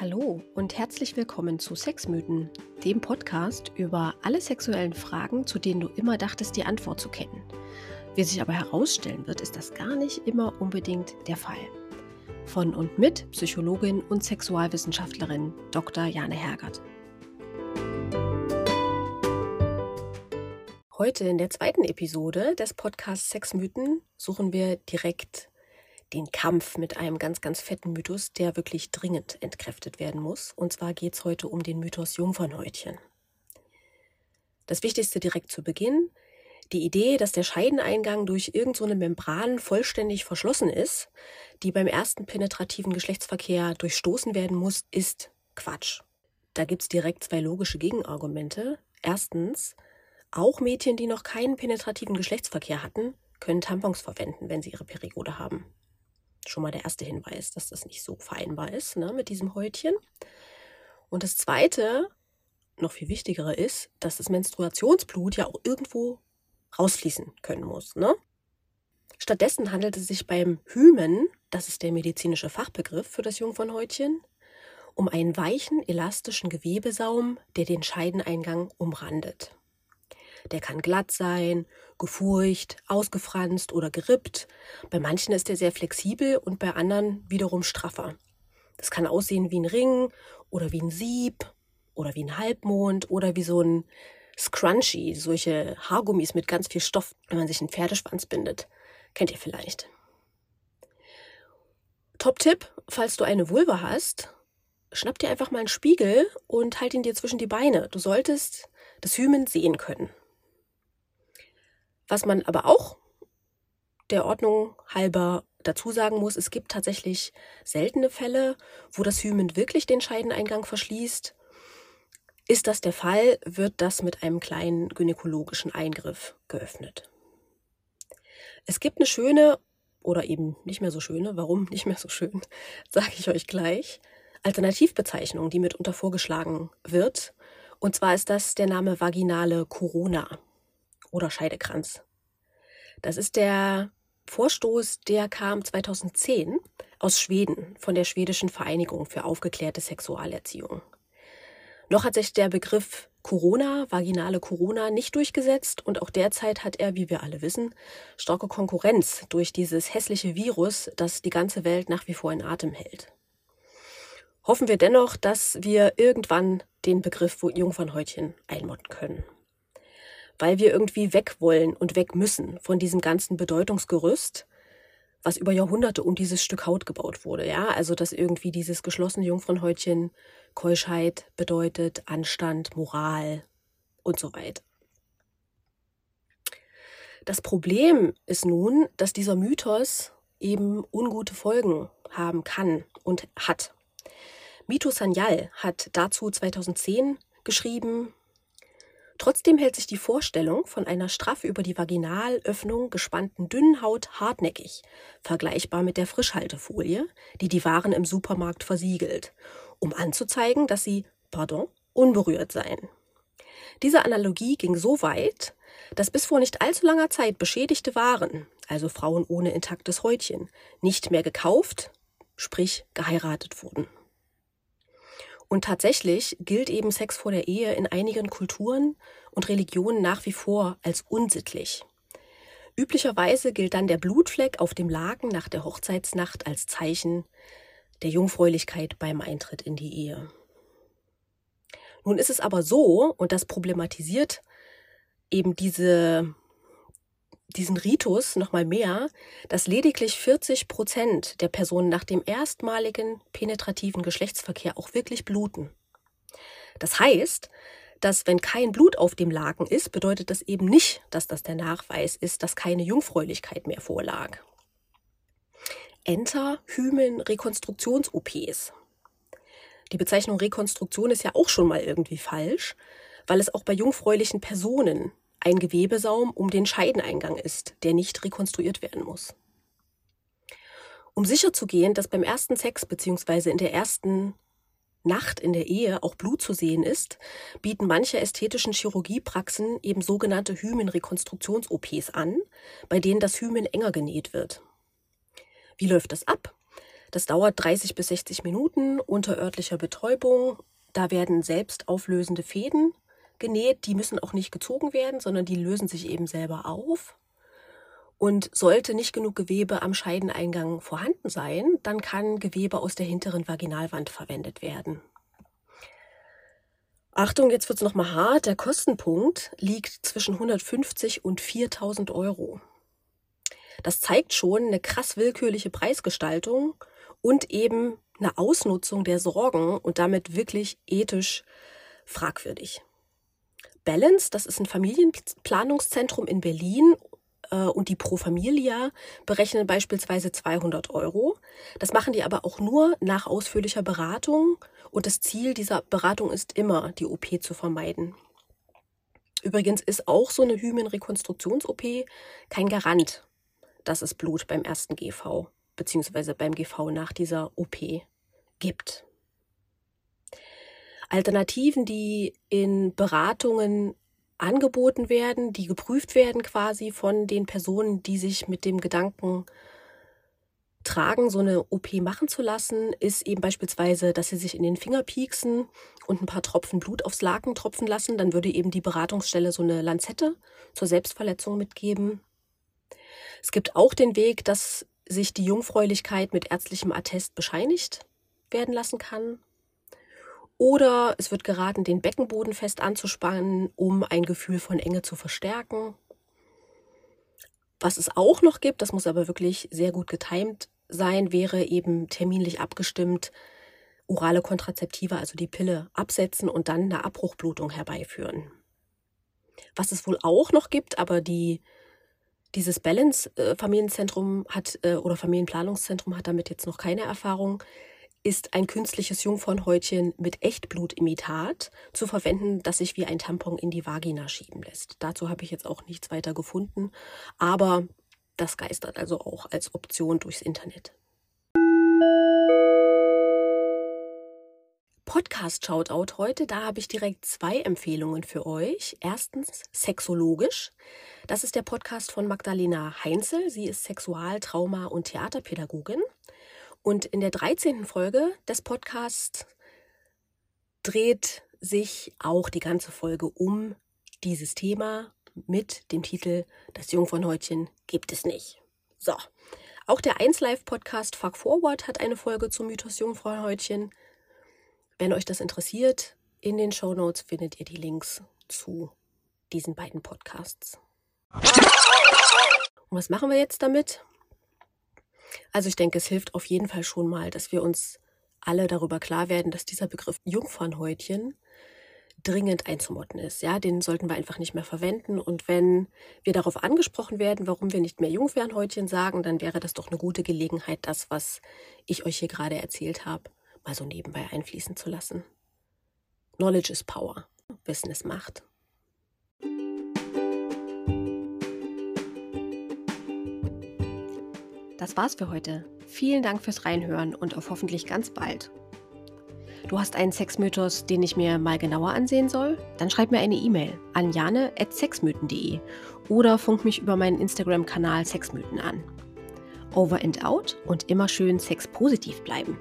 Hallo und herzlich willkommen zu Sexmythen, dem Podcast über alle sexuellen Fragen, zu denen du immer dachtest, die Antwort zu kennen. Wie sich aber herausstellen wird, ist das gar nicht immer unbedingt der Fall. Von und mit Psychologin und Sexualwissenschaftlerin Dr. Jane Hergert. Heute in der zweiten Episode des Podcasts Sexmythen suchen wir direkt den Kampf mit einem ganz, ganz fetten Mythos, der wirklich dringend entkräftet werden muss. Und zwar geht es heute um den Mythos Jungfernhäutchen. Das Wichtigste direkt zu Beginn. Die Idee, dass der Scheideneingang durch irgendeine so Membran vollständig verschlossen ist, die beim ersten penetrativen Geschlechtsverkehr durchstoßen werden muss, ist Quatsch. Da gibt es direkt zwei logische Gegenargumente. Erstens, auch Mädchen, die noch keinen penetrativen Geschlechtsverkehr hatten, können Tampons verwenden, wenn sie ihre Periode haben schon mal der erste Hinweis, dass das nicht so vereinbar ist ne, mit diesem Häutchen. Und das Zweite, noch viel wichtigere ist, dass das Menstruationsblut ja auch irgendwo rausfließen können muss. Ne? Stattdessen handelt es sich beim Hymen, das ist der medizinische Fachbegriff für das Jungfernhäutchen, um einen weichen, elastischen Gewebesaum, der den Scheideneingang umrandet. Der kann glatt sein, gefurcht, ausgefranst oder gerippt. Bei manchen ist er sehr flexibel und bei anderen wiederum straffer. Das kann aussehen wie ein Ring oder wie ein Sieb oder wie ein Halbmond oder wie so ein Scrunchy, solche Haargummis mit ganz viel Stoff, wenn man sich einen Pferdeschwanz bindet. Kennt ihr vielleicht. Top-Tipp, falls du eine Vulva hast, schnapp dir einfach mal einen Spiegel und halt ihn dir zwischen die Beine. Du solltest das Hymen sehen können. Was man aber auch der Ordnung halber dazu sagen muss, es gibt tatsächlich seltene Fälle, wo das Hymen wirklich den Scheideneingang verschließt. Ist das der Fall, wird das mit einem kleinen gynäkologischen Eingriff geöffnet. Es gibt eine schöne oder eben nicht mehr so schöne, warum nicht mehr so schön, sage ich euch gleich, Alternativbezeichnung, die mitunter vorgeschlagen wird. Und zwar ist das der Name vaginale Corona oder Scheidekranz. Das ist der Vorstoß, der kam 2010 aus Schweden von der Schwedischen Vereinigung für aufgeklärte Sexualerziehung. Noch hat sich der Begriff Corona, vaginale Corona, nicht durchgesetzt und auch derzeit hat er, wie wir alle wissen, starke Konkurrenz durch dieses hässliche Virus, das die ganze Welt nach wie vor in Atem hält. Hoffen wir dennoch, dass wir irgendwann den Begriff Jungfernhäutchen einmotten können weil wir irgendwie weg wollen und weg müssen von diesem ganzen Bedeutungsgerüst, was über Jahrhunderte um dieses Stück Haut gebaut wurde. Ja, also dass irgendwie dieses geschlossene Jungfrauenhäutchen Keuschheit bedeutet, Anstand, Moral und so weiter. Das Problem ist nun, dass dieser Mythos eben ungute Folgen haben kann und hat. Mito Sanyal hat dazu 2010 geschrieben, Trotzdem hält sich die Vorstellung von einer straff über die Vaginalöffnung gespannten dünnen Haut hartnäckig, vergleichbar mit der Frischhaltefolie, die die Waren im Supermarkt versiegelt, um anzuzeigen, dass sie, pardon, unberührt seien. Diese Analogie ging so weit, dass bis vor nicht allzu langer Zeit beschädigte Waren, also Frauen ohne intaktes Häutchen, nicht mehr gekauft, sprich geheiratet wurden. Und tatsächlich gilt eben Sex vor der Ehe in einigen Kulturen und Religionen nach wie vor als unsittlich. Üblicherweise gilt dann der Blutfleck auf dem Laken nach der Hochzeitsnacht als Zeichen der Jungfräulichkeit beim Eintritt in die Ehe. Nun ist es aber so, und das problematisiert eben diese diesen Ritus nochmal mehr, dass lediglich 40 Prozent der Personen nach dem erstmaligen penetrativen Geschlechtsverkehr auch wirklich bluten. Das heißt, dass wenn kein Blut auf dem Laken ist, bedeutet das eben nicht, dass das der Nachweis ist, dass keine Jungfräulichkeit mehr vorlag. Enter Hymen Rekonstruktions-OPs. Die Bezeichnung Rekonstruktion ist ja auch schon mal irgendwie falsch, weil es auch bei jungfräulichen Personen ein Gewebesaum um den Scheideneingang ist, der nicht rekonstruiert werden muss. Um sicherzugehen, dass beim ersten Sex bzw. in der ersten Nacht in der Ehe auch Blut zu sehen ist, bieten manche ästhetischen Chirurgiepraxen eben sogenannte Hymenrekonstruktions-OPs an, bei denen das Hymen enger genäht wird. Wie läuft das ab? Das dauert 30 bis 60 Minuten unter örtlicher Betäubung. Da werden selbst auflösende Fäden genäht. Die müssen auch nicht gezogen werden, sondern die lösen sich eben selber auf. Und sollte nicht genug Gewebe am Scheideneingang vorhanden sein, dann kann Gewebe aus der hinteren Vaginalwand verwendet werden. Achtung, jetzt wird es nochmal hart. Der Kostenpunkt liegt zwischen 150 und 4000 Euro. Das zeigt schon eine krass willkürliche Preisgestaltung und eben eine Ausnutzung der Sorgen und damit wirklich ethisch fragwürdig. Balance, das ist ein Familienplanungszentrum in Berlin äh, und die Pro Familia berechnen beispielsweise 200 Euro. Das machen die aber auch nur nach ausführlicher Beratung und das Ziel dieser Beratung ist immer, die OP zu vermeiden. Übrigens ist auch so eine Hymenrekonstruktions-OP kein Garant, dass es Blut beim ersten GV bzw. beim GV nach dieser OP gibt. Alternativen, die in Beratungen angeboten werden, die geprüft werden quasi von den Personen, die sich mit dem Gedanken tragen, so eine OP machen zu lassen, ist eben beispielsweise, dass sie sich in den Finger pieksen und ein paar Tropfen Blut aufs Laken tropfen lassen. Dann würde eben die Beratungsstelle so eine Lanzette zur Selbstverletzung mitgeben. Es gibt auch den Weg, dass sich die Jungfräulichkeit mit ärztlichem Attest bescheinigt werden lassen kann. Oder es wird geraten, den Beckenboden fest anzuspannen, um ein Gefühl von Enge zu verstärken. Was es auch noch gibt, das muss aber wirklich sehr gut getimt sein, wäre eben terminlich abgestimmt orale Kontrazeptive, also die Pille, absetzen und dann eine Abbruchblutung herbeiführen. Was es wohl auch noch gibt, aber die, dieses Balance-Familienzentrum äh, hat äh, oder Familienplanungszentrum hat damit jetzt noch keine Erfahrung, ist ein künstliches Jungfernhäutchen mit Echtblutimitat zu verwenden, das sich wie ein Tampon in die Vagina schieben lässt. Dazu habe ich jetzt auch nichts weiter gefunden, aber das geistert also auch als Option durchs Internet. Podcast-Shoutout heute, da habe ich direkt zwei Empfehlungen für euch. Erstens Sexologisch. Das ist der Podcast von Magdalena Heinzel. Sie ist Sexual-, Trauma- und Theaterpädagogin. Und in der 13. Folge des Podcasts dreht sich auch die ganze Folge um dieses Thema mit dem Titel Das Jungfernhäutchen gibt es nicht. So. Auch der 1Live-Podcast Fuck Forward hat eine Folge zum Mythos Jungfrauenhäutchen. Wenn euch das interessiert, in den Show Notes findet ihr die Links zu diesen beiden Podcasts. Und was machen wir jetzt damit? Also ich denke, es hilft auf jeden Fall schon mal, dass wir uns alle darüber klar werden, dass dieser Begriff Jungfernhäutchen dringend einzumotten ist. Ja, den sollten wir einfach nicht mehr verwenden. Und wenn wir darauf angesprochen werden, warum wir nicht mehr Jungfernhäutchen sagen, dann wäre das doch eine gute Gelegenheit, das, was ich euch hier gerade erzählt habe, mal so nebenbei einfließen zu lassen. Knowledge is power. Wissen ist Macht. Das war's für heute. Vielen Dank fürs Reinhören und auf hoffentlich ganz bald. Du hast einen Sexmythos, den ich mir mal genauer ansehen soll? Dann schreib mir eine E-Mail an jane.sexmythen.de oder funk mich über meinen Instagram-Kanal Sexmythen an. Over and out und immer schön sexpositiv bleiben.